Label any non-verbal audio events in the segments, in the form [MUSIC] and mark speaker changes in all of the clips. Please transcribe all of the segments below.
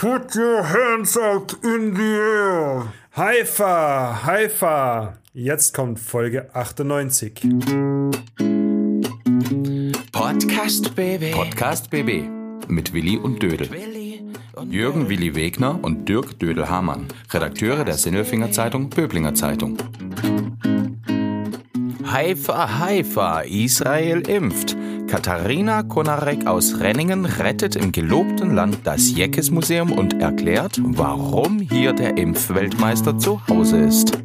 Speaker 1: Put your hands up in the air. Haifa, Haifa. Jetzt kommt Folge 98.
Speaker 2: Podcast BB.
Speaker 3: Podcast BB mit Willi und Dödel. Jürgen Willi Wegner und Dirk Dödel-Hamann, Redakteure der Sinnelfinger Zeitung Böblinger Zeitung.
Speaker 2: Haifa, Haifa, Israel impft. Katharina Konarek aus Renningen rettet im gelobten Land das Jeckes Museum und erklärt, warum hier der Impfweltmeister zu Hause ist.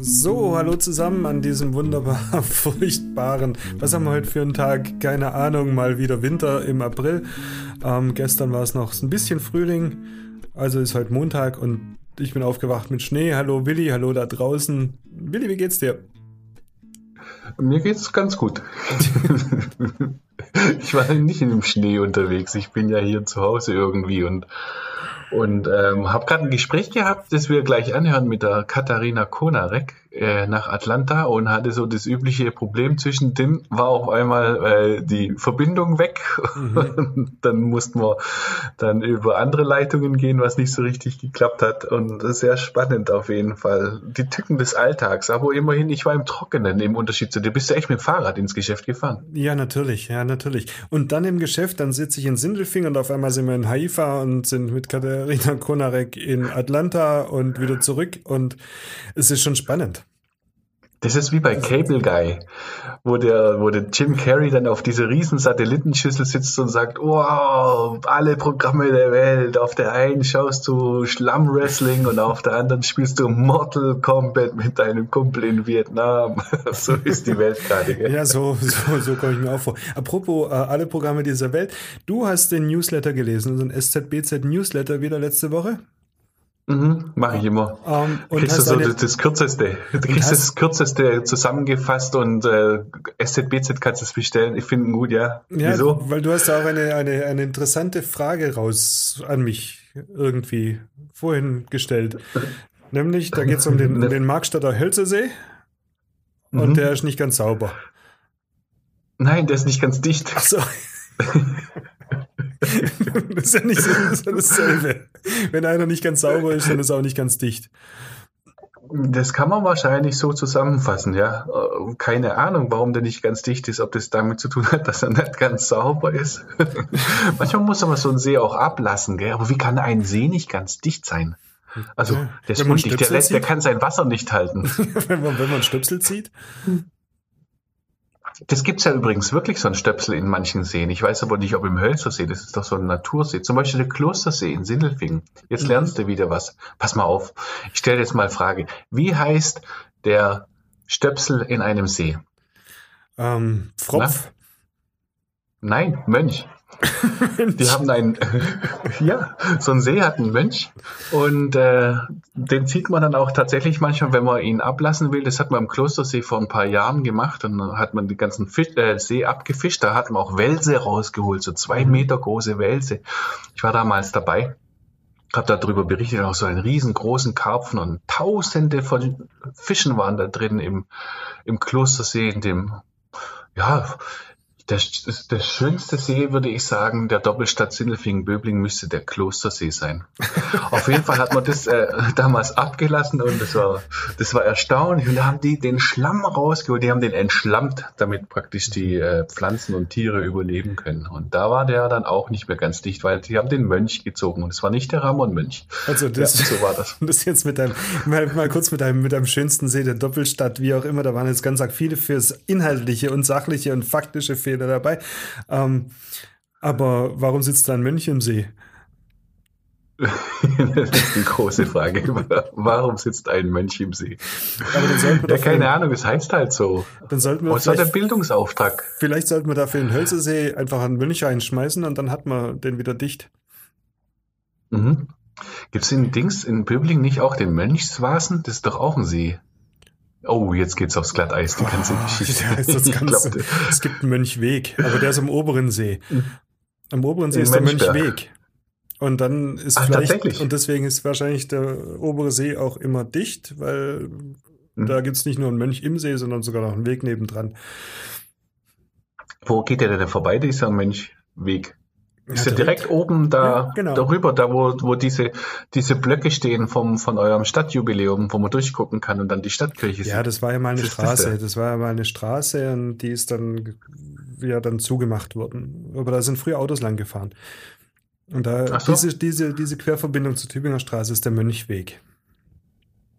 Speaker 1: So, hallo zusammen an diesem wunderbar [LAUGHS] furchtbaren, was haben wir heute für einen Tag? Keine Ahnung, mal wieder Winter im April. Ähm, gestern war es noch ein bisschen Frühling, also ist heute Montag und ich bin aufgewacht mit Schnee. Hallo Willi, hallo da draußen. Willi, wie geht's dir?
Speaker 4: Mir geht's ganz gut. [LAUGHS] ich war nicht in dem Schnee unterwegs. Ich bin ja hier zu Hause irgendwie und und ähm, habe gerade ein Gespräch gehabt, das wir gleich anhören mit der Katharina Konarek äh, nach Atlanta und hatte so das übliche Problem zwischen denen war auf einmal äh, die Verbindung weg. Mhm. [LAUGHS] dann mussten wir dann über andere Leitungen gehen, was nicht so richtig geklappt hat. Und sehr spannend auf jeden Fall. Die Tücken des Alltags. Aber immerhin, ich war im Trockenen im Unterschied zu dir. Bist du echt mit dem Fahrrad ins Geschäft gefahren?
Speaker 1: Ja, natürlich, ja, natürlich. Und dann im Geschäft, dann sitze ich in Sindelfingen und auf einmal sind wir in Haifa und sind mit Katharina Konarek in Atlanta und wieder zurück. Und es ist schon spannend.
Speaker 4: Das ist wie bei Cable Guy, wo der, wo der Jim Carrey dann auf dieser riesen Satellitenschüssel sitzt und sagt, wow, alle Programme der Welt. Auf der einen schaust du Schlamm-Wrestling und auf der anderen spielst du Mortal Kombat mit deinem Kumpel in Vietnam. [LAUGHS] so ist die Welt gerade.
Speaker 1: Ja, so, so, so komme ich mir auch vor. Apropos äh, alle Programme dieser Welt. Du hast den Newsletter gelesen, ein SZBZ Newsletter wieder letzte Woche.
Speaker 4: Mhm, Mache ich immer. Um, ähm, und kriegst du so eine, das, kürzeste, du kriegst das kürzeste zusammengefasst und äh, SZBZ kannst du es bestellen. Ich finde ihn gut, ja.
Speaker 1: Ja, Wieso? weil du hast auch eine, eine, eine interessante Frage raus an mich irgendwie vorhin gestellt. [LAUGHS] Nämlich, da geht es um den, um den Markstadter Hölzersee und mhm. der ist nicht ganz sauber.
Speaker 4: Nein, der ist nicht ganz dicht.
Speaker 1: Ach so. [LAUGHS] [LAUGHS] das ist ja nicht so, das ist ja dasselbe. Wenn einer nicht ganz sauber ist, dann ist er auch nicht ganz dicht.
Speaker 4: Das kann man wahrscheinlich so zusammenfassen, ja. Keine Ahnung, warum der nicht ganz dicht ist, ob das damit zu tun hat, [LAUGHS] dass er nicht ganz sauber ist. [LAUGHS] Manchmal muss man so einen See auch ablassen, gell? aber wie kann ein See nicht ganz dicht sein? Also, der ist undicht, der, der, kann sein Wasser nicht halten.
Speaker 1: wenn, man, wenn man Stöpsel zieht?
Speaker 4: Das gibt's ja übrigens wirklich, so ein Stöpsel in manchen Seen. Ich weiß aber nicht, ob im Hölzersee, das ist doch so ein Natursee. Zum Beispiel der Klostersee in Sindelfingen. Jetzt mhm. lernst du wieder was. Pass mal auf. Ich stelle jetzt mal Frage. Wie heißt der Stöpsel in einem See?
Speaker 1: Ähm, Fropf.
Speaker 4: Na? Nein, Mönch. Die haben einen, [LAUGHS] ja, so ein See hat einen Mönch und äh, den zieht man dann auch tatsächlich manchmal, wenn man ihn ablassen will. Das hat man im Klostersee vor ein paar Jahren gemacht und dann hat man den ganzen Fisch, äh, See abgefischt. Da hat man auch Wälse rausgeholt, so zwei mhm. Meter große Wälse. Ich war damals dabei habe darüber berichtet, auch so einen riesengroßen Karpfen und tausende von Fischen waren da drin im, im Klostersee, in dem, ja, der, der schönste See, würde ich sagen, der Doppelstadt Sindelfingen-Böbling müsste der Klostersee sein. Auf jeden Fall hat man das äh, [LAUGHS] damals abgelassen und das war, das war erstaunlich. Und da haben die den Schlamm rausgeholt, die haben den entschlammt, damit praktisch die äh, Pflanzen und Tiere überleben können. Und da war der dann auch nicht mehr ganz dicht, weil die haben den Mönch gezogen und es war nicht der Ramon-Mönch.
Speaker 1: Also das, ja, so war das. [LAUGHS] Das jetzt mit deinem, mal, mal kurz mit deinem, mit deinem schönsten See der Doppelstadt, wie auch immer, da waren jetzt ganz viele fürs Inhaltliche und Sachliche und Faktische Fehler Fehler dabei. Ähm, aber warum sitzt da ein Mönch im See?
Speaker 4: das ist die große Frage. Warum sitzt ein Mönch im See? ja, keine Ahnung, es heißt halt so.
Speaker 1: Dann sollten wir
Speaker 4: Was ist der Bildungsauftrag?
Speaker 1: Vielleicht sollten wir dafür in den Hölzesee einfach einen Mönch reinschmeißen und dann hat man den wieder dicht.
Speaker 4: Mhm. Gibt es in Dings in Böbling nicht auch den Mönchswasen? Das ist doch auch ein See. Oh, jetzt geht's aufs Glatteis, die [LAUGHS] ganze oh, Geschichte.
Speaker 1: Das ganze, es gibt einen Mönchweg, aber der ist am oberen See. Am oberen See In ist der Mönchweg. Und dann ist Ach, vielleicht, und deswegen ist wahrscheinlich der obere See auch immer dicht, weil hm. da gibt's nicht nur einen Mönch im See, sondern sogar noch einen Weg nebendran.
Speaker 4: Wo geht der denn vorbei, dieser Mönchweg? Ist ja, direkt, direkt oben da ja, genau. darüber, da wo, wo diese, diese Blöcke stehen vom, von eurem Stadtjubiläum, wo man durchgucken kann und dann die Stadtkirche
Speaker 1: sieht. Ja, das war ja mal eine Straße. Das, das war ja mal eine Straße und die ist dann ja dann zugemacht worden. Aber da sind früher Autos lang gefahren. Und da so. diese, diese, diese Querverbindung zur Tübinger Straße ist der Mönchweg.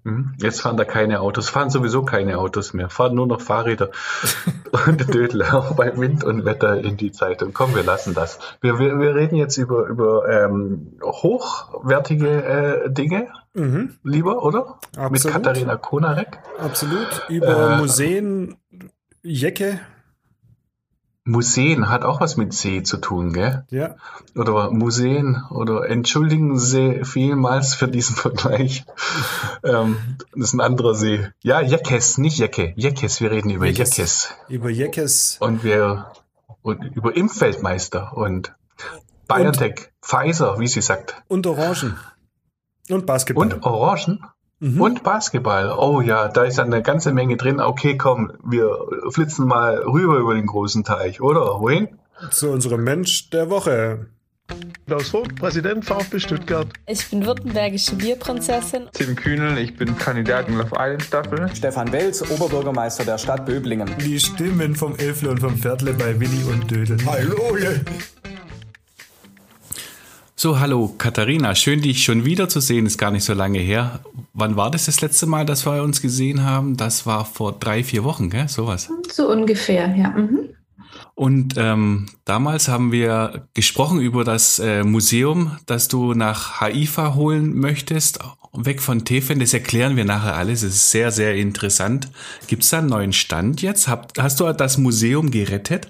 Speaker 4: Hm? Jetzt fahren da keine Autos, fahren sowieso keine Autos mehr, fahren nur noch Fahrräder [LAUGHS] und Dödel auch bei Wind und Wetter in die Zeitung. Komm, wir lassen das. Wir, wir, wir reden jetzt über, über ähm, hochwertige äh, Dinge, mhm. lieber, oder? Absolut. Mit Katharina Konarek.
Speaker 1: Absolut. Über äh, Museen, Jecke,
Speaker 4: Museen hat auch was mit See zu tun, gell?
Speaker 1: Ja.
Speaker 4: Oder Museen oder entschuldigen Sie vielmals für diesen [LAUGHS] Vergleich. ähm, das ist ein anderer See. Ja, Jeckes, nicht Jecke. Jeckes, wir reden über Jeckes. Jeckes.
Speaker 1: Über Jeckes.
Speaker 4: Und wir und über Impfweltmeister und BioNTech, Pfizer, wie sie sagt.
Speaker 1: Und Orangen. Und Basketball.
Speaker 4: Und Orangen? Mhm. Und Basketball. Oh ja, da ist eine ganze Menge drin. Okay, komm, wir flitzen mal rüber über den großen Teich, oder? Wohin?
Speaker 1: Zu unserem Mensch der Woche.
Speaker 5: Klaus Vogt, Präsident VfB Stuttgart.
Speaker 6: Ich bin württembergische Bierprinzessin.
Speaker 7: Tim Kühnel, ich bin Kandidat in Love Island Staffel.
Speaker 8: Stefan Welz, Oberbürgermeister der Stadt Böblingen.
Speaker 1: Die Stimmen vom Elfle und vom Viertle bei Willi und Dödel.
Speaker 5: Hallo!
Speaker 3: So, hallo Katharina, schön dich schon wieder zu sehen, ist gar nicht so lange her. Wann war das das letzte Mal, dass wir uns gesehen haben? Das war vor drei, vier Wochen, gell? Sowas.
Speaker 6: So ungefähr, ja. Mhm.
Speaker 3: Und ähm, damals haben wir gesprochen über das äh, Museum, das du nach Haifa holen möchtest, weg von Tefen. Das erklären wir nachher alles. Es ist sehr, sehr interessant. Gibt es da einen neuen Stand jetzt? Hab, hast du das Museum gerettet?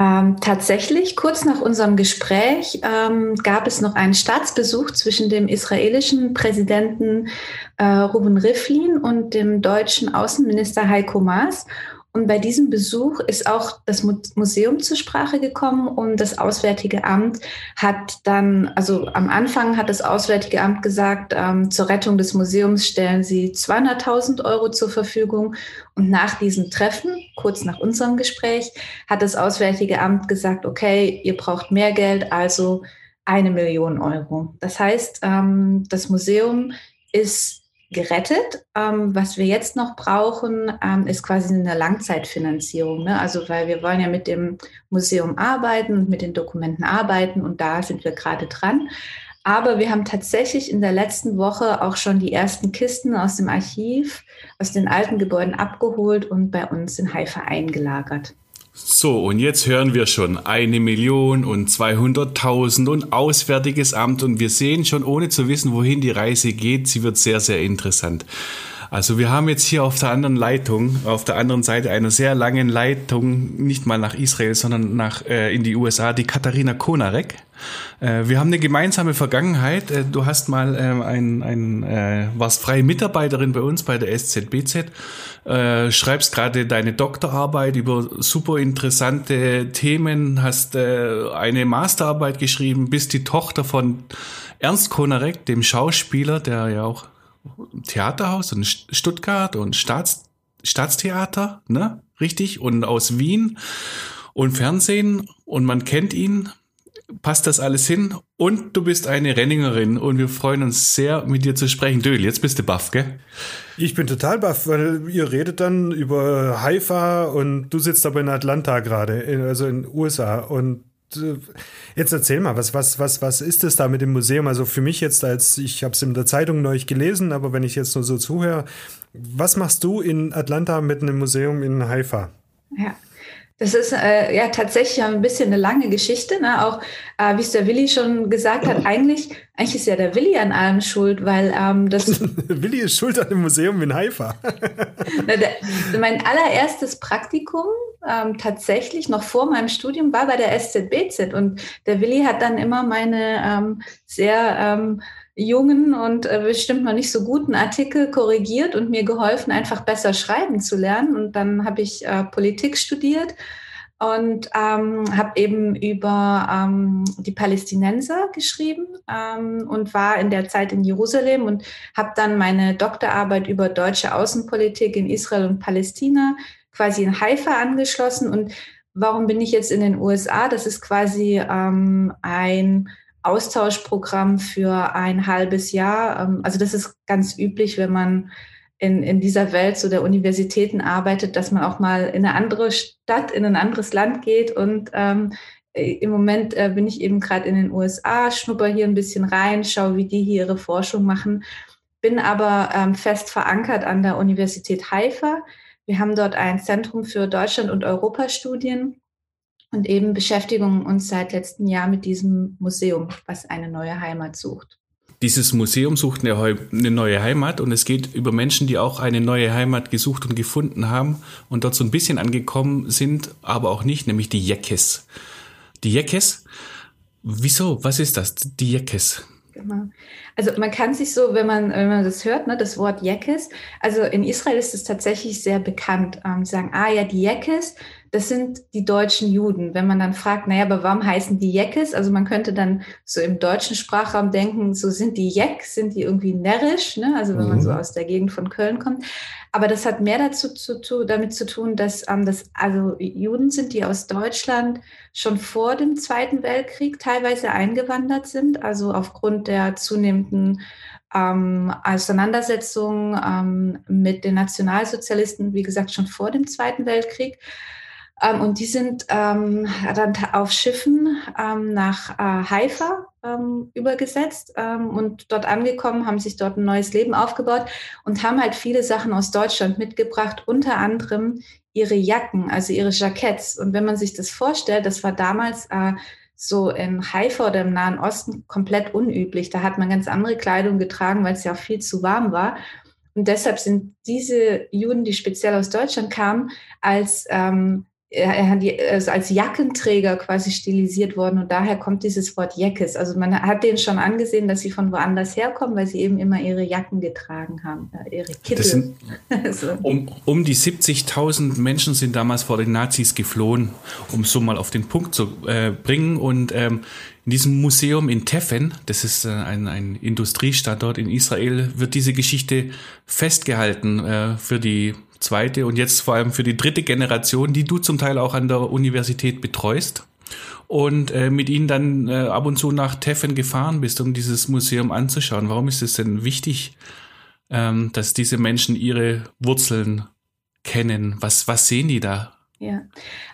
Speaker 6: Ähm, tatsächlich, kurz nach unserem Gespräch ähm, gab es noch einen Staatsbesuch zwischen dem israelischen Präsidenten äh, Ruben Rivlin und dem deutschen Außenminister Heiko Maas. Und bei diesem Besuch ist auch das Museum zur Sprache gekommen und das Auswärtige Amt hat dann, also am Anfang hat das Auswärtige Amt gesagt, ähm, zur Rettung des Museums stellen sie 200.000 Euro zur Verfügung. Und nach diesem Treffen, kurz nach unserem Gespräch, hat das Auswärtige Amt gesagt, okay, ihr braucht mehr Geld, also eine Million Euro. Das heißt, ähm, das Museum ist gerettet. Ähm, was wir jetzt noch brauchen, ähm, ist quasi eine Langzeitfinanzierung. Ne? Also weil wir wollen ja mit dem Museum arbeiten und mit den Dokumenten arbeiten und da sind wir gerade dran. Aber wir haben tatsächlich in der letzten Woche auch schon die ersten Kisten aus dem Archiv, aus den alten Gebäuden abgeholt und bei uns in Haifa eingelagert.
Speaker 3: So, und jetzt hören wir schon. Eine Million und 200.000 und Auswärtiges Amt. Und wir sehen schon, ohne zu wissen, wohin die Reise geht, sie wird sehr, sehr interessant. Also wir haben jetzt hier auf der anderen Leitung, auf der anderen Seite einer sehr langen Leitung, nicht mal nach Israel, sondern nach äh, in die USA, die Katharina Konarek. Äh, wir haben eine gemeinsame Vergangenheit. Äh, du hast mal äh, ein, ein äh, warst freie Mitarbeiterin bei uns bei der SZBZ, äh, schreibst gerade deine Doktorarbeit über super interessante Themen, hast äh, eine Masterarbeit geschrieben, bist die Tochter von Ernst Konarek, dem Schauspieler, der ja auch Theaterhaus und Stuttgart und Staats, Staatstheater, ne? Richtig? Und aus Wien und Fernsehen und man kennt ihn. Passt das alles hin? Und du bist eine Renningerin und wir freuen uns sehr, mit dir zu sprechen. Döl, jetzt bist du baff, gell?
Speaker 1: Ich bin total baff, weil ihr redet dann über Haifa und du sitzt aber in Atlanta gerade, also in den USA und jetzt erzähl mal, was, was, was, was ist es da mit dem Museum? Also für mich jetzt als, ich habe es in der Zeitung neulich gelesen, aber wenn ich jetzt nur so zuhöre, was machst du in Atlanta mit einem Museum in Haifa?
Speaker 6: Ja, das ist äh, ja tatsächlich ein bisschen eine lange Geschichte. Ne? Auch äh, wie es der Willi schon gesagt hat, [LAUGHS] eigentlich, eigentlich ist ja der Willi an allem schuld, weil ähm, das. [LAUGHS]
Speaker 1: Willi ist schuld an dem Museum in Haifa. [LAUGHS]
Speaker 6: Na, der, mein allererstes Praktikum ähm, tatsächlich noch vor meinem Studium war bei der SZBZ und der Willi hat dann immer meine ähm, sehr ähm, jungen und äh, bestimmt noch nicht so guten Artikel korrigiert und mir geholfen, einfach besser schreiben zu lernen. Und dann habe ich äh, Politik studiert und ähm, habe eben über ähm, die Palästinenser geschrieben ähm, und war in der Zeit in Jerusalem und habe dann meine Doktorarbeit über deutsche Außenpolitik in Israel und Palästina quasi in Haifa angeschlossen und warum bin ich jetzt in den USA? Das ist quasi ähm, ein Austauschprogramm für ein halbes Jahr. Ähm, also das ist ganz üblich, wenn man in, in dieser Welt so der Universitäten arbeitet, dass man auch mal in eine andere Stadt, in ein anderes Land geht. Und ähm, äh, im Moment äh, bin ich eben gerade in den USA, schnupper hier ein bisschen rein, schaue, wie die hier ihre Forschung machen, bin aber ähm, fest verankert an der Universität Haifa. Wir haben dort ein Zentrum für Deutschland- und Europastudien und eben beschäftigen uns seit letztem Jahr mit diesem Museum, was eine neue Heimat sucht.
Speaker 3: Dieses Museum sucht eine, neue Heimat und es geht über Menschen, die auch eine neue Heimat gesucht und gefunden haben und dort so ein bisschen angekommen sind, aber auch nicht, nämlich die Jekes. Die Jekes? Wieso? Was ist das? Die Jekes?
Speaker 6: Genau. Also man kann sich so, wenn man, wenn man das hört, ne, das Wort Jekes, also in Israel ist es tatsächlich sehr bekannt. Ähm, sagen, ah ja, die Jekes, das sind die deutschen Juden. Wenn man dann fragt, naja, aber warum heißen die Jekes? Also man könnte dann so im deutschen Sprachraum denken, so sind die Jek, sind die irgendwie närrisch, ne? also wenn mhm. man so aus der Gegend von Köln kommt. Aber das hat mehr dazu zu tun, damit zu tun, dass ähm, das also Juden sind, die aus Deutschland schon vor dem Zweiten Weltkrieg teilweise eingewandert sind, also aufgrund der zunehmenden ähm, Auseinandersetzung ähm, mit den Nationalsozialisten, wie gesagt, schon vor dem Zweiten Weltkrieg. Ähm, und die sind ähm, dann auf Schiffen ähm, nach äh, Haifa ähm, übergesetzt ähm, und dort angekommen, haben sich dort ein neues Leben aufgebaut und haben halt viele Sachen aus Deutschland mitgebracht, unter anderem ihre Jacken, also ihre Jacketts. Und wenn man sich das vorstellt, das war damals äh, so in Haifa oder im Nahen Osten komplett unüblich. Da hat man ganz andere Kleidung getragen, weil es ja auch viel zu warm war. Und deshalb sind diese Juden, die speziell aus Deutschland kamen, als ähm, er hat also als Jackenträger quasi stilisiert worden und daher kommt dieses Wort Jäckes. Also man hat denen schon angesehen, dass sie von woanders herkommen, weil sie eben immer ihre Jacken getragen haben, äh, ihre Kittel. Sind, [LAUGHS]
Speaker 3: so. um, um die 70.000 Menschen sind damals vor den Nazis geflohen, um es so mal auf den Punkt zu äh, bringen. Und ähm, in diesem Museum in Tefen, das ist äh, ein, ein Industriestandort in Israel, wird diese Geschichte festgehalten äh, für die zweite und jetzt vor allem für die dritte Generation, die du zum Teil auch an der Universität betreust und äh, mit ihnen dann äh, ab und zu nach Teffen gefahren bist, um dieses Museum anzuschauen. Warum ist es denn wichtig, ähm, dass diese Menschen ihre Wurzeln kennen? Was, was sehen die da?
Speaker 6: Ja,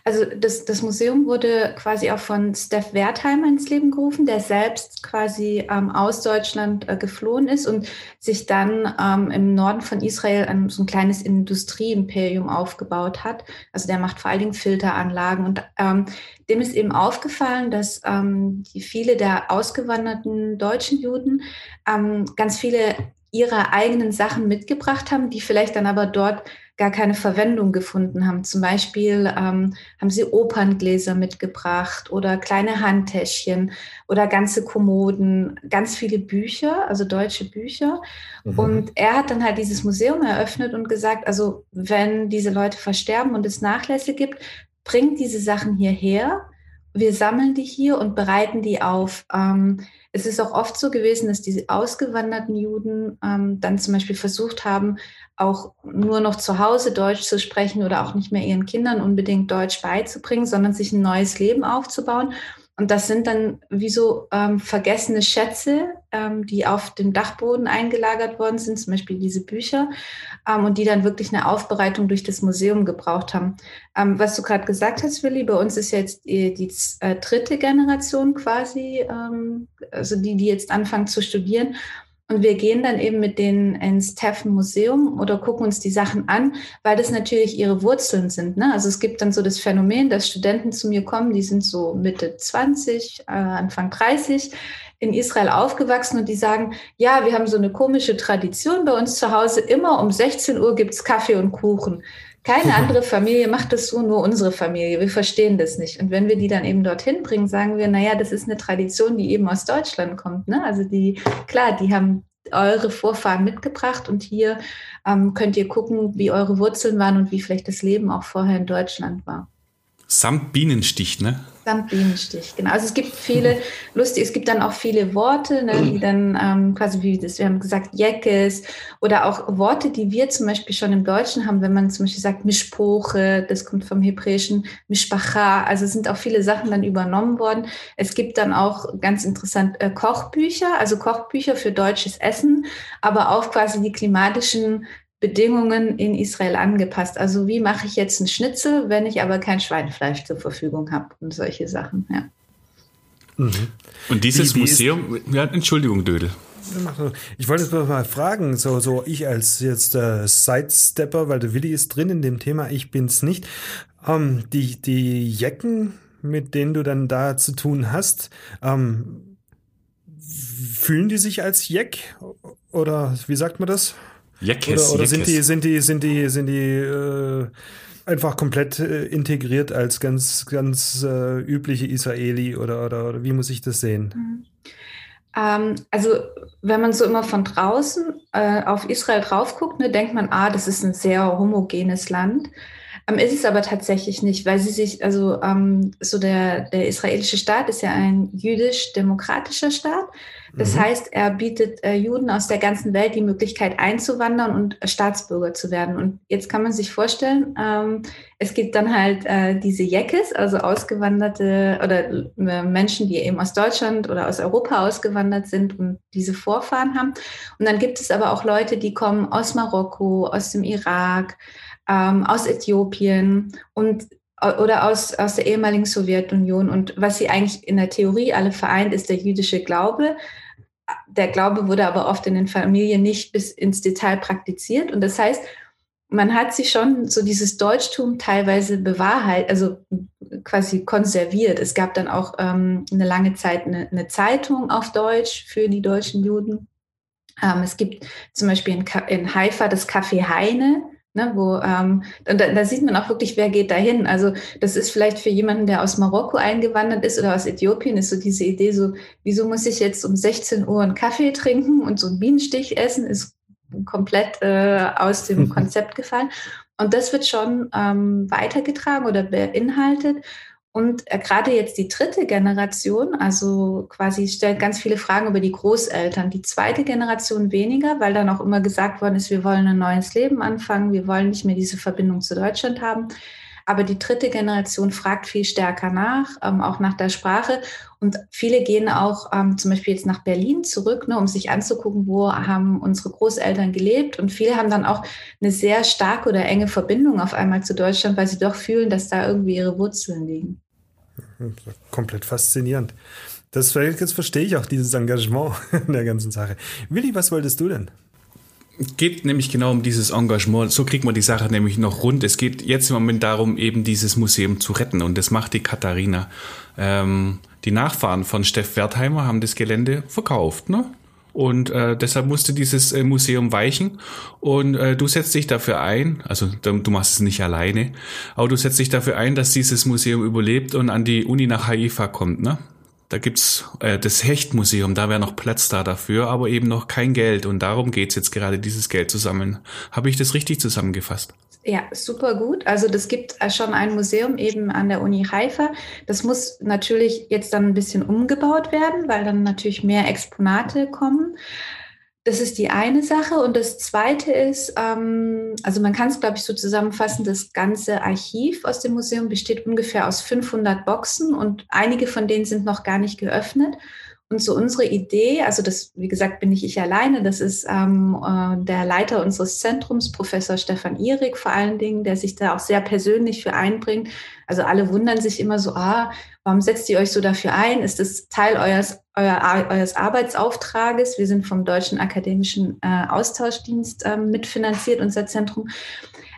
Speaker 6: also das, das Museum wurde quasi auch von Steph Wertheimer ins Leben gerufen, der selbst quasi ähm, aus Deutschland äh, geflohen ist und sich dann ähm, im Norden von Israel ein, so ein kleines Industrieimperium aufgebaut hat. Also der macht vor allen Dingen Filteranlagen und ähm, dem ist eben aufgefallen, dass ähm, die viele der ausgewanderten deutschen Juden ähm, ganz viele ihrer eigenen Sachen mitgebracht haben, die vielleicht dann aber dort gar keine Verwendung gefunden haben. Zum Beispiel ähm, haben sie Operngläser mitgebracht oder kleine Handtäschchen oder ganze Kommoden, ganz viele Bücher, also deutsche Bücher. Mhm. Und er hat dann halt dieses Museum eröffnet und gesagt, also wenn diese Leute versterben und es Nachlässe gibt, bringt diese Sachen hierher. Wir sammeln die hier und bereiten die auf. Ähm, es ist auch oft so gewesen, dass diese ausgewanderten Juden ähm, dann zum Beispiel versucht haben, auch nur noch zu Hause Deutsch zu sprechen oder auch nicht mehr ihren Kindern unbedingt Deutsch beizubringen, sondern sich ein neues Leben aufzubauen. Und das sind dann wie so ähm, vergessene Schätze, ähm, die auf dem Dachboden eingelagert worden sind, zum Beispiel diese Bücher, ähm, und die dann wirklich eine Aufbereitung durch das Museum gebraucht haben. Ähm, was du gerade gesagt hast, Willi, bei uns ist jetzt die, die äh, dritte Generation quasi, ähm, also die, die jetzt anfangen zu studieren. Und wir gehen dann eben mit denen ins Teffen Museum oder gucken uns die Sachen an, weil das natürlich ihre Wurzeln sind. Ne? Also es gibt dann so das Phänomen, dass Studenten zu mir kommen, die sind so Mitte 20, äh, Anfang 30, in Israel aufgewachsen und die sagen, ja, wir haben so eine komische Tradition bei uns zu Hause, immer um 16 Uhr gibt's Kaffee und Kuchen. Keine [LAUGHS] andere Familie macht das so, nur unsere Familie. Wir verstehen das nicht. Und wenn wir die dann eben dorthin bringen, sagen wir, naja, das ist eine Tradition, die eben aus Deutschland kommt. Ne? Also die, klar, die haben eure Vorfahren mitgebracht und hier ähm, könnt ihr gucken, wie eure Wurzeln waren und wie vielleicht das Leben auch vorher in Deutschland war.
Speaker 3: Samt Bienenstich, ne?
Speaker 6: Samt Bienenstich, genau. Also es gibt viele lustige, es gibt dann auch viele Worte, ne, die dann ähm, quasi wie das, wir haben gesagt, Jeckes oder auch Worte, die wir zum Beispiel schon im Deutschen haben, wenn man zum Beispiel sagt Mischpoche, das kommt vom Hebräischen, Mishpacha, also sind auch viele Sachen dann übernommen worden. Es gibt dann auch ganz interessant äh, Kochbücher, also Kochbücher für deutsches Essen, aber auch quasi die klimatischen Bedingungen in Israel angepasst. Also wie mache ich jetzt einen Schnitzel, wenn ich aber kein Schweinefleisch zur Verfügung habe und solche Sachen, ja.
Speaker 3: Mhm. Und dieses wie, wie Museum, ja, Entschuldigung, Dödel.
Speaker 1: Ich wollte jetzt mal fragen, so, so ich als jetzt äh, Sidestepper, weil der Willi ist drin in dem Thema, ich bin's nicht. Ähm, die, die Jecken, mit denen du dann da zu tun hast, ähm, fühlen die sich als Jeck? Oder wie sagt man das?
Speaker 3: Jeckes,
Speaker 1: oder, oder sind die, sind die, sind die, sind die äh, einfach komplett äh, integriert als ganz, ganz äh, übliche Israeli oder, oder, oder wie muss ich das sehen?
Speaker 6: Mhm. Ähm, also wenn man so immer von draußen äh, auf Israel drauf guckt, ne, denkt man, ah, das ist ein sehr homogenes Land. Ähm, ist es aber tatsächlich nicht, weil sie sich, also ähm, so der, der israelische Staat ist ja ein jüdisch-demokratischer Staat. Das mhm. heißt, er bietet äh, Juden aus der ganzen Welt die Möglichkeit einzuwandern und äh, Staatsbürger zu werden. Und jetzt kann man sich vorstellen, ähm, es gibt dann halt äh, diese Jekes, also ausgewanderte oder äh, Menschen, die eben aus Deutschland oder aus Europa ausgewandert sind und diese Vorfahren haben. Und dann gibt es aber auch Leute, die kommen aus Marokko, aus dem Irak, ähm, aus Äthiopien und äh, oder aus, aus der ehemaligen Sowjetunion. Und was sie eigentlich in der Theorie alle vereint, ist der jüdische Glaube der Glaube wurde aber oft in den Familien nicht bis ins Detail praktiziert. Und das heißt, man hat sich schon so dieses Deutschtum teilweise bewahrheit, also quasi konserviert. Es gab dann auch ähm, eine lange Zeit eine, eine, Zeitung auf Deutsch für die deutschen Juden. Ähm, es gibt zum Beispiel in, in Haifa das Café Heine, Ne, wo, ähm, und da, da, sieht man auch wirklich, wer geht dahin. Also das ist vielleicht für jemanden, der aus Marokko eingewandert ist oder aus Äthiopien, ist so diese Idee so, wieso muss ich jetzt um 16 Uhr einen Kaffee trinken und so einen Bienenstich essen, ist komplett äh, aus dem [LAUGHS] Konzept gefallen. Und das wird schon ähm, weitergetragen oder beinhaltet. Und äh, gerade jetzt die dritte Generation, also quasi stellt ganz viele Fragen über die Großeltern. Die zweite Generation weniger, weil dann auch immer gesagt worden ist, wir wollen ein neues Leben anfangen, wir wollen nicht mehr diese Verbindung zu Deutschland haben. Aber die dritte Generation fragt viel stärker nach, ähm, auch nach der Sprache. Und viele gehen auch ähm, zum Beispiel jetzt nach Berlin zurück, ne, um sich anzugucken, wo haben unsere Großeltern gelebt. Und viele haben dann auch eine sehr starke oder enge Verbindung auf einmal zu Deutschland, weil sie doch fühlen, dass da irgendwie ihre Wurzeln liegen.
Speaker 1: Komplett faszinierend. Das jetzt verstehe ich auch dieses Engagement [LAUGHS] in der ganzen Sache. Willi, was wolltest du denn?
Speaker 3: Geht nämlich genau um dieses Engagement. So kriegt man die Sache nämlich noch rund. Es geht jetzt im Moment darum, eben dieses Museum zu retten. Und das macht die Katharina. Ähm, die Nachfahren von Steff Wertheimer haben das Gelände verkauft. Ne? Und äh, deshalb musste dieses äh, Museum weichen. Und äh, du setzt dich dafür ein, also du machst es nicht alleine, aber du setzt dich dafür ein, dass dieses Museum überlebt und an die Uni nach Haifa kommt, ne? Da gibt's äh, das Hechtmuseum, da wäre noch Platz da dafür, aber eben noch kein Geld. Und darum geht's jetzt gerade, dieses Geld zu sammeln. Habe ich das richtig zusammengefasst?
Speaker 6: Ja, super gut. Also das gibt schon ein Museum eben an der Uni Haifa. Das muss natürlich jetzt dann ein bisschen umgebaut werden, weil dann natürlich mehr Exponate kommen. Das ist die eine Sache. Und das zweite ist, ähm, also man kann es, glaube ich, so zusammenfassen, das ganze Archiv aus dem Museum besteht ungefähr aus 500 Boxen und einige von denen sind noch gar nicht geöffnet. Und so unsere Idee, also das, wie gesagt, bin nicht ich alleine, das ist ähm, äh, der Leiter unseres Zentrums, Professor Stefan Ihrig vor allen Dingen, der sich da auch sehr persönlich für einbringt. Also alle wundern sich immer so, ah, warum setzt ihr euch so dafür ein? Ist das Teil eures, euer, eures Arbeitsauftrages? Wir sind vom Deutschen Akademischen äh, Austauschdienst äh, mitfinanziert, unser Zentrum.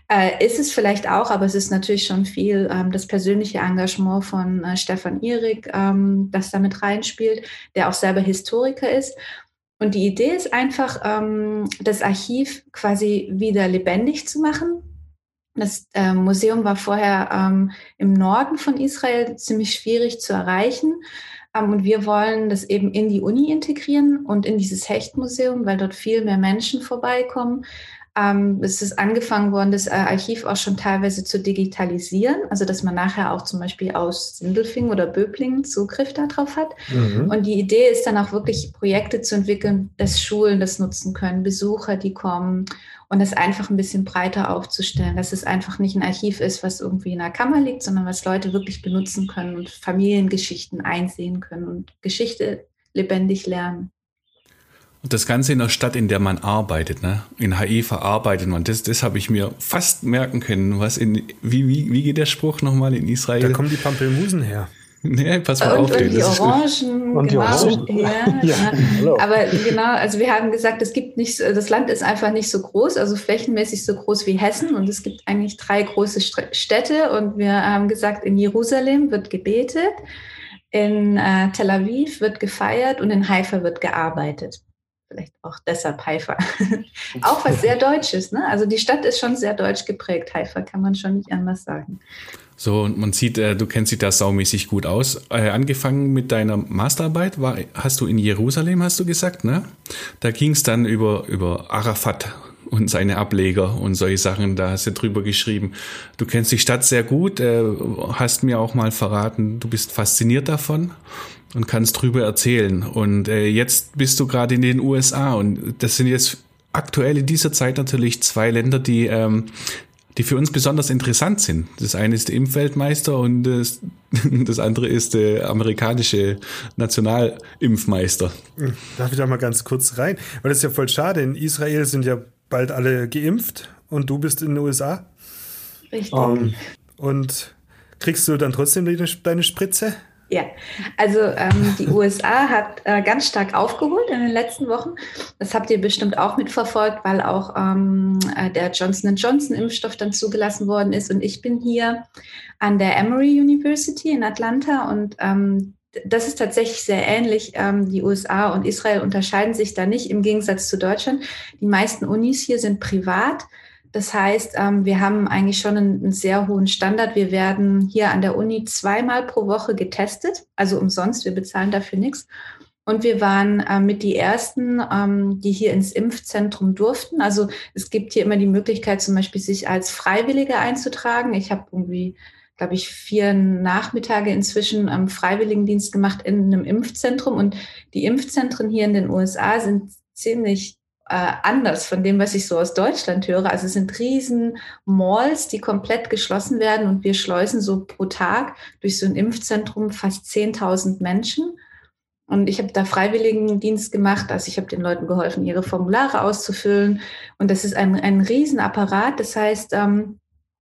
Speaker 6: Äh, ist es vielleicht auch, aber es ist natürlich schon viel ähm, das persönliche Engagement von äh, Stefan Ihrig, ähm, das damit reinspielt, der auch selber Historiker ist. Und die Idee ist einfach, ähm, das Archiv quasi wieder lebendig zu machen. Das äh, Museum war vorher ähm, im Norden von Israel ziemlich schwierig zu erreichen. Ähm, und wir wollen das eben in die Uni integrieren und in dieses Hechtmuseum, weil dort viel mehr Menschen vorbeikommen Ähm, es ist angefangen worden, das äh, Archiv auch schon teilweise zu digitalisieren, also dass man nachher auch zum Beispiel aus Sindelfingen oder Böblingen Zugriff darauf hat. Mhm. Und die Idee ist dann auch wirklich Projekte zu entwickeln, dass Schulen das nutzen können, Besucher, die kommen und das einfach ein bisschen breiter aufzustellen, dass es einfach nicht ein Archiv ist, was irgendwie in der Kammer liegt, sondern was Leute wirklich benutzen können und Familiengeschichten einsehen können und Geschichte lebendig lernen.
Speaker 4: Das Ganze in der Stadt, in der man arbeitet, ne? in HE verarbeitet man. Das, das habe ich mir fast merken können. Was in, wie, wie, wie geht der Spruch nochmal in Israel?
Speaker 1: Da kommen die Pampelmusen her.
Speaker 6: Nee, pass mal und, auf. Und die Orangen, und die genau. Orangen. Ja, ja. [LAUGHS] Genau. Aber genau, also wir haben gesagt, es gibt nicht, das Land ist einfach nicht so groß, also flächenmäßig so groß wie Hessen und es gibt eigentlich drei große Städte und wir haben gesagt, in Jerusalem wird gebetet, in äh, Tel Aviv wird gefeiert und in Haifa wird gearbeitet. Vielleicht auch deshalb Haifa. [LAUGHS] auch was [LAUGHS] sehr Deutsches, ne? Also die Stadt ist schon sehr deutsch geprägt, Haifa, kann man schon nicht anders sagen.
Speaker 4: So, und man sieht, äh, du kennst dich da saumäßig gut aus. Äh, angefangen mit deiner Masterarbeit war, hast du in Jerusalem, hast du gesagt, ne? Da ging es dann über, über Arafat und seine Ableger und solche Sachen, da hast du drüber geschrieben. Du kennst die Stadt sehr gut, äh, hast mir auch mal verraten, du bist fasziniert davon und kannst drüber erzählen. Und äh, jetzt bist du gerade in den USA und das sind jetzt aktuell in dieser Zeit natürlich zwei Länder, die ähm, die für uns besonders interessant sind. Das eine ist der Impfweltmeister und das, [LAUGHS] das andere ist der amerikanische Nationalimpfmeister.
Speaker 1: Darf ich da mal ganz kurz rein? Weil das ist ja voll schade. In Israel sind ja bald alle geimpft und du bist in den USA.
Speaker 6: Richtig. Um, ähm,
Speaker 1: und kriegst du dann trotzdem deine Spritze?
Speaker 6: Ja, also ähm, die [LAUGHS] USA hat äh, ganz stark aufgeholt in den letzten Wochen. Das habt ihr bestimmt auch mitverfolgt, weil auch ähm, äh, der Johnson Johnson Impfstoff dann zugelassen worden ist. Und ich bin hier an der Emory University in Atlanta und ähm, das ist tatsächlich sehr ähnlich. Ähm, die USA und Israel unterscheiden sich da nicht im Gegensatz zu Deutschland. Die meisten Unis hier sind privat. Das heißt, ähm, wir haben eigentlich schon einen, sehr hohen Standard. Wir werden hier an der Uni zweimal pro Woche getestet, also umsonst. Wir bezahlen dafür nichts. Und wir waren äh, mit die ersten, ähm, die hier ins Impfzentrum durften. Also es gibt hier immer die Möglichkeit, zum Beispiel sich als Freiwillige einzutragen. Ich habe irgendwie, glaube ich, vier Nachmittage inzwischen Freiwilligendienst gemacht in einem Impfzentrum. Und die Impfzentren hier in den USA sind ziemlich äh, anders von dem, was ich so aus Deutschland höre. Also es sind riesen Malls, die komplett geschlossen werden und wir schleusen so pro Tag durch so ein Impfzentrum fast 10.000 Menschen. Und ich habe da Freiwilligendienst gemacht, also ich habe den Leuten geholfen, ihre Formulare auszufüllen. Und das ist ein, ein Riesenapparat. Das heißt, ähm,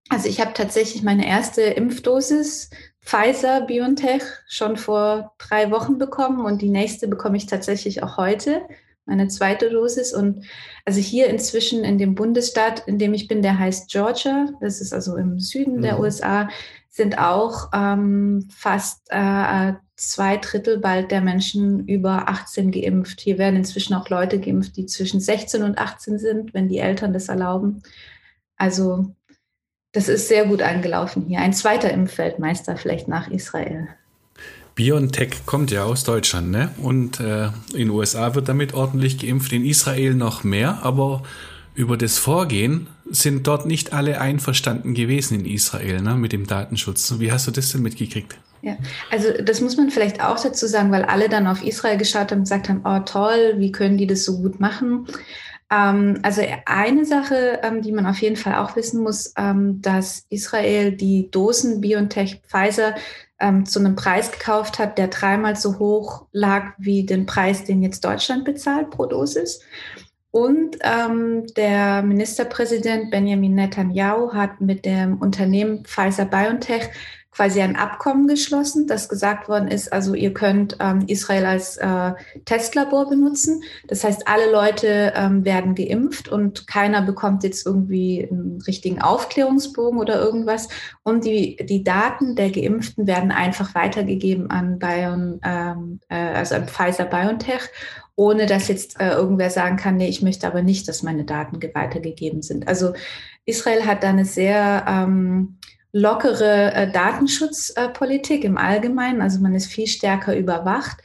Speaker 6: also ich habe tatsächlich meine erste Impfdosis Pfizer BioNTech schon vor drei Wochen bekommen und die nächste bekomme ich tatsächlich auch heute meine zweite Dosis. Und also hier inzwischen in dem Bundesstaat, in dem ich bin, der heißt Georgia, das ist also im Süden mhm. der USA, sind auch ähm, fast äh, zwei Drittel bald der Menschen über 18 geimpft. Hier werden inzwischen auch Leute geimpft, die zwischen 16 und 18 sind, wenn die Eltern das erlauben. Also das ist sehr gut angelaufen hier. Ein zweiter Impfweltmeister vielleicht nach Israel.
Speaker 4: BioNTech kommt ja aus Deutschland, ne? Und äh, in den USA wird damit ordentlich geimpft, in Israel noch mehr, aber über das Vorgehen sind dort nicht alle einverstanden gewesen in Israel, ne, mit dem Datenschutz. Wie hast du das denn mitgekriegt?
Speaker 6: Ja, also das muss man vielleicht auch dazu sagen, weil alle dann auf Israel geschaut haben und gesagt haben, oh toll, wie können die das so gut machen? Ähm, also eine Sache, ähm, die man auf jeden Fall auch wissen muss, ähm, dass Israel die Dosen BioNTech Pfizer ähm, zu einem Preis gekauft hat, der dreimal so hoch lag wie den Preis, den jetzt Deutschland bezahlt pro Dosis. Und ähm, der Ministerpräsident Benjamin Netanyahu hat mit dem Unternehmen Pfizer BioNTech quasi ein Abkommen geschlossen, das gesagt worden ist, also ihr könnt ähm, Israel als äh, Testlabor benutzen. Das heißt, alle Leute ähm, werden geimpft und keiner bekommt jetzt irgendwie einen richtigen Aufklärungsbogen oder irgendwas. Und die, die Daten der Geimpften werden einfach weitergegeben an Bion, ähm, äh, also an Pfizer BioNTech ohne dass jetzt äh, irgendwer sagen kann, nee, ich möchte aber nicht, dass meine Daten weitergegeben sind. Also Israel hat da eine sehr ähm, lockere äh, Datenschutzpolitik im Allgemeinen. Also man ist viel stärker überwacht.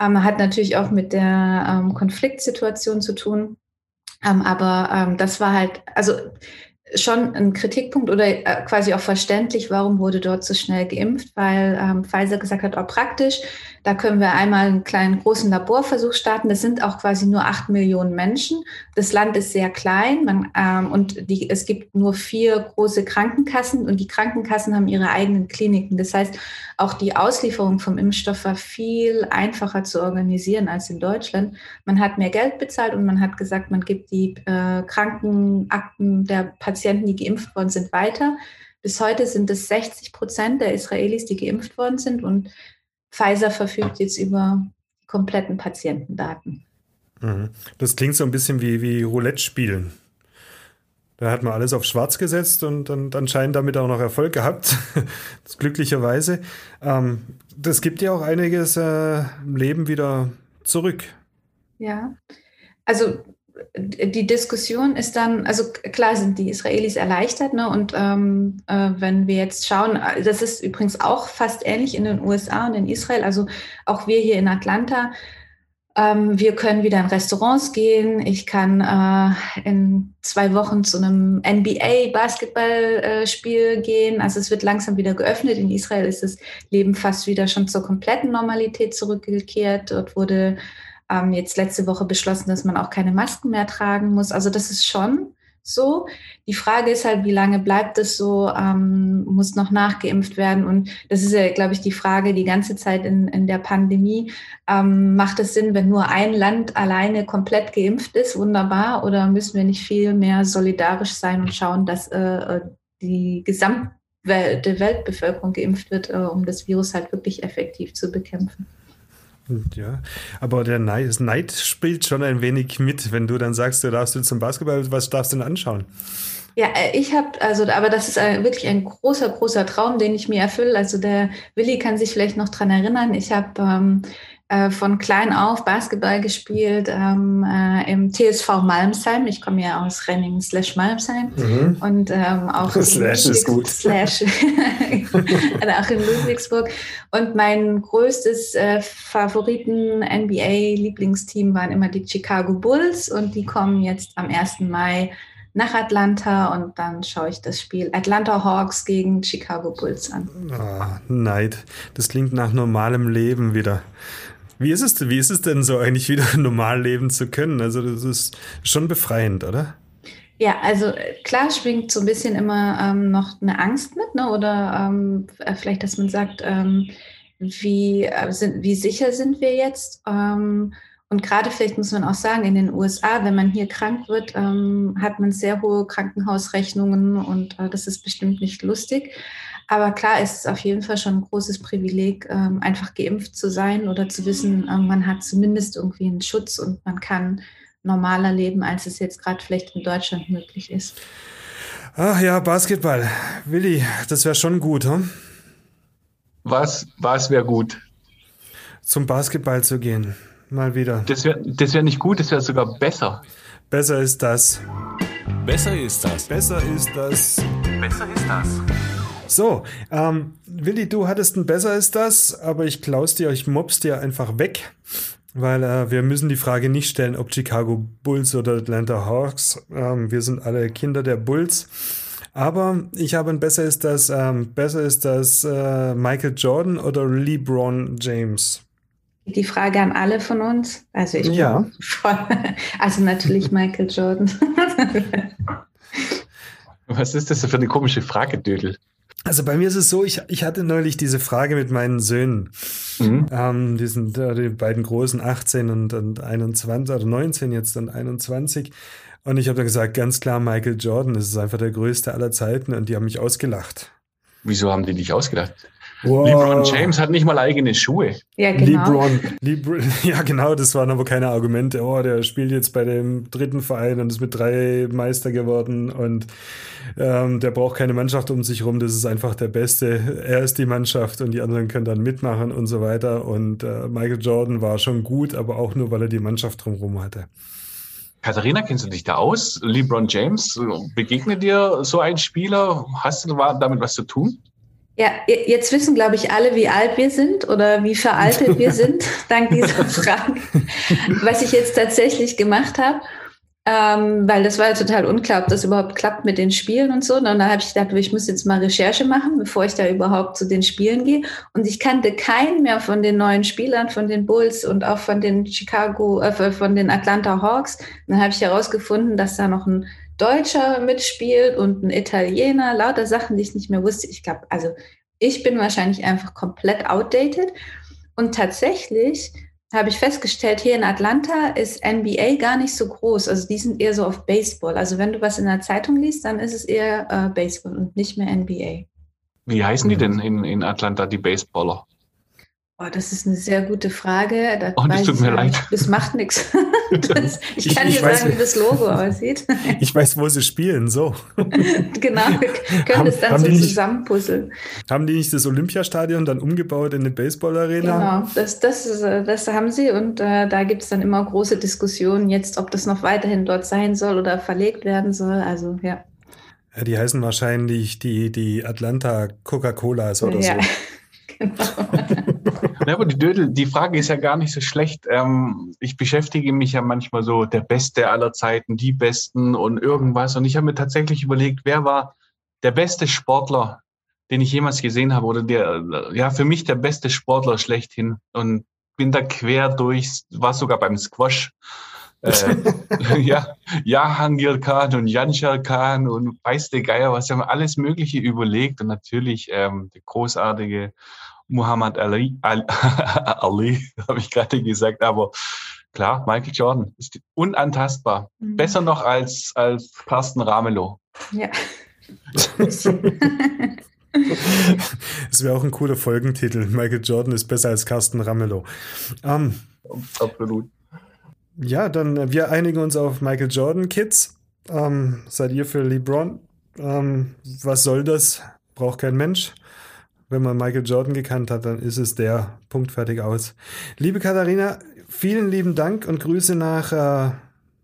Speaker 6: Ähm, hat natürlich auch mit der ähm, Konfliktsituation zu tun. Ähm, aber ähm, das war halt, also schon ein Kritikpunkt oder äh, quasi auch verständlich, warum wurde dort so schnell geimpft, weil ähm, Pfizer gesagt hat, auch praktisch, da können wir einmal einen kleinen großen Laborversuch starten. Das sind auch quasi nur acht Millionen Menschen. Das Land ist sehr klein man, ähm, und die, es gibt nur vier große Krankenkassen und die Krankenkassen haben ihre eigenen Kliniken. Das heißt, auch die Auslieferung vom Impfstoff war viel einfacher zu organisieren als in Deutschland. Man hat mehr Geld bezahlt und man hat gesagt, man gibt die äh, Krankenakten der Patienten, die geimpft worden sind, weiter. Bis heute sind es 60 Prozent der Israelis, die geimpft worden sind und Pfizer verfügt jetzt über kompletten Patientendaten.
Speaker 1: Mhm. Das klingt so ein bisschen wie, wie Roulette spielen. Da hat man alles auf schwarz gesetzt und dann anscheinend damit auch noch Erfolg gehabt. [LAUGHS] glücklicherweise. Ähm, das gibt ja auch einiges äh, Leben wieder zurück.
Speaker 6: Ja, also die Diskussion ist dann, also klar sind die Israelis erleichtert, ne? Und ähm, äh, wenn wir jetzt schauen, das ist übrigens auch fast ähnlich in den USA und in Israel, also auch wir hier in Atlanta, wir können wieder in Restaurants gehen. Ich kann äh, in zwei Wochen zu einem NBA-Basketballspiel äh, gehen. Also es wird langsam wieder geöffnet. In Israel ist das Leben fast wieder schon zur kompletten Normalität zurückgekehrt. Dort wurde ähm, jetzt letzte Woche beschlossen, dass man auch keine Masken mehr tragen muss. Also das ist schon so. Die Frage ist halt, wie lange bleibt es so, ähm, muss noch nachgeimpft werden. Und das ist ja, glaube ich, die Frage die ganze Zeit in, in der Pandemie. Ähm, macht es Sinn, wenn nur ein Land alleine komplett geimpft ist? Wunderbar. Oder müssen wir nicht viel mehr solidarisch sein und schauen, dass äh, äh die gesamte Weltbevölkerung geimpft wird, äh, um das Virus halt wirklich effektiv zu bekämpfen?
Speaker 1: Ja, aber der Neid, spielt schon ein wenig mit, wenn du dann sagst, du darfst du zum Basketball, was darfst du denn anschauen?
Speaker 6: Ja, äh, ich habe, also, aber das ist wirklich ein großer, großer Traum, den ich mir erfülle. Also der Willi kann sich vielleicht noch dran erinnern. Ich habe ähm, äh, von klein auf Basketball gespielt ähm, äh, im TSV Malmsheim. Ich komme ja aus Renning slash Malmsheim mhm. und ähm, auch
Speaker 1: slash ist gut.
Speaker 6: Slash [LAUGHS] [LAUGHS] auch in Ludwigsburg. Und mein größtes äh, Favoriten NBA Lieblingsteam waren immer die Chicago Bulls und die kommen jetzt am 1. Mai nach Atlanta und dann schaue ich das Spiel Atlanta Hawks gegen Chicago Bulls an.
Speaker 1: Oh, Neid. Das klingt nach normalem Leben wieder. Wie ist es, wie ist es denn so eigentlich wieder [LAUGHS] normal leben zu können? Also das ist schon befreiend, oder?
Speaker 6: Ja, also äh, klar schwingt so ein bisschen immer ähm, noch eine Angst mit, ne? Oder ähm, äh, vielleicht, dass man sagt, ähm, wie, äh, sind, wie sicher sind wir jetzt? Ähm, und gerade vielleicht muss man auch sagen, in den USA, wenn man hier krank wird, ähm, hat man sehr hohe Krankenhausrechnungen und äh, das ist bestimmt nicht lustig. Aber klar ist es auf jeden Fall schon ein großes Privileg, ähm, einfach geimpft zu sein oder zu wissen, ähm, man hat zumindest irgendwie einen Schutz und man kann normaler leben, als es jetzt gerade vielleicht in Deutschland möglich ist.
Speaker 1: Ach ja, Basketball. Willi, das wäre schon gut, hm?
Speaker 4: Was, was wäre gut?
Speaker 1: Zum Basketball zu gehen. Mal wieder.
Speaker 4: Das wäre das wär nicht gut, das wäre sogar besser.
Speaker 1: Besser ist das.
Speaker 2: Besser ist das.
Speaker 1: Besser ist das.
Speaker 2: Besser ist das.
Speaker 1: So, ähm, Willi, du hattest ein besser ist das, aber ich klaus dir, ich mobs dir einfach weg, weil äh, wir müssen die Frage nicht stellen, ob Chicago Bulls oder Atlanta Hawks. Ähm, wir sind alle Kinder der Bulls. Aber ich habe ein besser ist das, ähm, besser ist das äh, Michael Jordan oder LeBron James.
Speaker 6: Die Frage an alle von uns. Also ich
Speaker 1: ja.
Speaker 6: Voll, also natürlich [LAUGHS] Michael Jordan.
Speaker 4: Was ist das für eine komische Frage, Dödel?
Speaker 1: Also bei mir ist es so, ich, ich hatte neulich diese Frage mit meinen Söhnen. Mhm. Ähm, die sind äh, die beiden großen 18 und, und 21 oder 19 jetzt und 21. Und ich habe dann gesagt, ganz klar, Michael Jordan, das ist einfach der größte aller Zeiten und die haben mich ausgelacht.
Speaker 4: Wieso haben die dich ausgelacht? Wow. LeBron James hat nicht mal eigene Schuhe.
Speaker 6: Ja, genau.
Speaker 1: LeBron, LeBron, [LAUGHS] ja, genau, das waren aber keine Argumente. Oh, der spielt jetzt bei dem dritten Verein und ist mit drei Meister geworden und ähm, der braucht keine Mannschaft um sich rum. Das ist einfach der Beste. Er ist die Mannschaft und die anderen können dann mitmachen und so weiter. Und äh, Michael Jordan war schon gut, aber auch nur, weil er die Mannschaft drumherum hatte.
Speaker 4: Katharina, kennst du dich da aus? LeBron James, begegnet dir so ein Spieler? Hast du damit was zu tun?
Speaker 6: Ja, jetzt wissen, glaube ich, alle, wie alt wir sind oder wie veraltet wir [LAUGHS] sind, dank dieser Frage. Was ich jetzt tatsächlich gemacht habe, ähm, weil das war ja total unklar, ob das überhaupt klappt mit den Spielen und so. Und dann habe ich gedacht, ich muss jetzt mal Recherche machen, bevor ich da überhaupt zu den Spielen gehe. Und ich kannte keinen mehr von den neuen Spielern, von den Bulls und auch von den Chicago, äh, von den Atlanta Hawks. Und dann habe ich herausgefunden, dass da noch ein Deutscher mitspielt und ein Italiener, lauter Sachen, die ich nicht mehr wusste. Ich glaube, also ich bin wahrscheinlich einfach komplett outdated. Und tatsächlich habe ich festgestellt, hier in Atlanta ist NBA gar nicht so groß. Also die sind eher so auf Baseball. Also wenn du was in der Zeitung liest, dann ist es eher äh, Baseball und nicht mehr NBA.
Speaker 4: Wie heißen die denn in, in Atlanta, die Baseballer?
Speaker 6: Oh, das ist eine sehr gute Frage.
Speaker 4: Das oh, das tut mir leid.
Speaker 6: Das macht nichts. [LAUGHS] ich kann ich, dir weiß, sagen, wie das Logo aussieht. [LAUGHS]
Speaker 1: Ich weiß, wo sie spielen, so. [LAUGHS]
Speaker 6: genau, wir können haben, das dann so zusammenpuzzeln.
Speaker 1: Haben die nicht das Olympiastadion dann umgebaut in eine Baseballarena?
Speaker 6: Genau, das, das, das haben sie und äh, da gibt es dann immer große Diskussionen jetzt, ob das noch weiterhin dort sein soll oder verlegt werden soll. Also, ja.
Speaker 1: ja die heißen wahrscheinlich die, die Atlanta Coca-Colas oder ja. so. genau. [LAUGHS]
Speaker 4: Ja, aber die Dödel, die Frage ist ja gar nicht so schlecht. Ähm, ich beschäftige mich ja manchmal so der Beste aller Zeiten, die Besten und irgendwas. Und ich habe mir tatsächlich überlegt, wer war der beste Sportler, den ich jemals gesehen habe oder der, ja, für mich der beste Sportler schlechthin. Und bin da quer durch, war sogar beim Squash. äh, [LAUGHS] ja, Jahangir Khan und Janshar Khan und weiß der Geier was, haben alles Mögliche überlegt und natürlich ähm, der großartige Muhammad Ali, [LAUGHS] Ali, [LAUGHS] Ali habe ich gerade gesagt, aber klar, Michael Jordan ist unantastbar. Mhm. Besser noch als, als Carsten Ramelow. Ja. [LAUGHS]
Speaker 1: das wäre auch ein cooler Folgentitel. Michael Jordan ist besser als Carsten Ramelow. Um, ähm, Absolut. Ja, dann äh, wir einigen uns auf Michael Jordan, Kids. Ähm, seid ihr für LeBron? Ähm, was soll das? Braucht kein Mensch wenn man Michael Jordan gekannt hat, dann ist es der. Punkt fertig aus. Liebe Katharina, vielen lieben Dank und Grüße nach äh,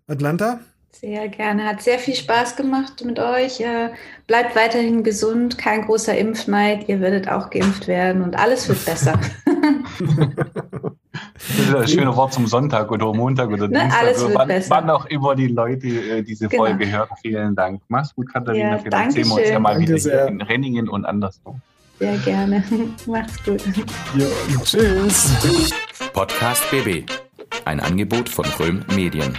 Speaker 1: Atlanta.
Speaker 6: Sehr gerne. Hat sehr viel Spaß gemacht mit euch. Äh, bleibt weiterhin gesund, kein großer Impfneid. Ihr werdet auch geimpft werden und alles wird besser. [LAUGHS]
Speaker 4: Das ist ein schönes Wort zum Sonntag oder Montag oder [LAUGHS] ne, Dienstag. Alles wird wann, besser. wann auch immer die Leute äh, diese genau. Folge hören. Vielen Dank. Mach's gut, Katharina. Ja, Vielleicht sehen wir uns ja mal wieder hier in Renningen und anderswo.
Speaker 6: Sehr gerne. [LAUGHS] Macht's gut.
Speaker 1: Ja, tschüss.
Speaker 2: Podcast BB. Ein Angebot von Röhm Medien.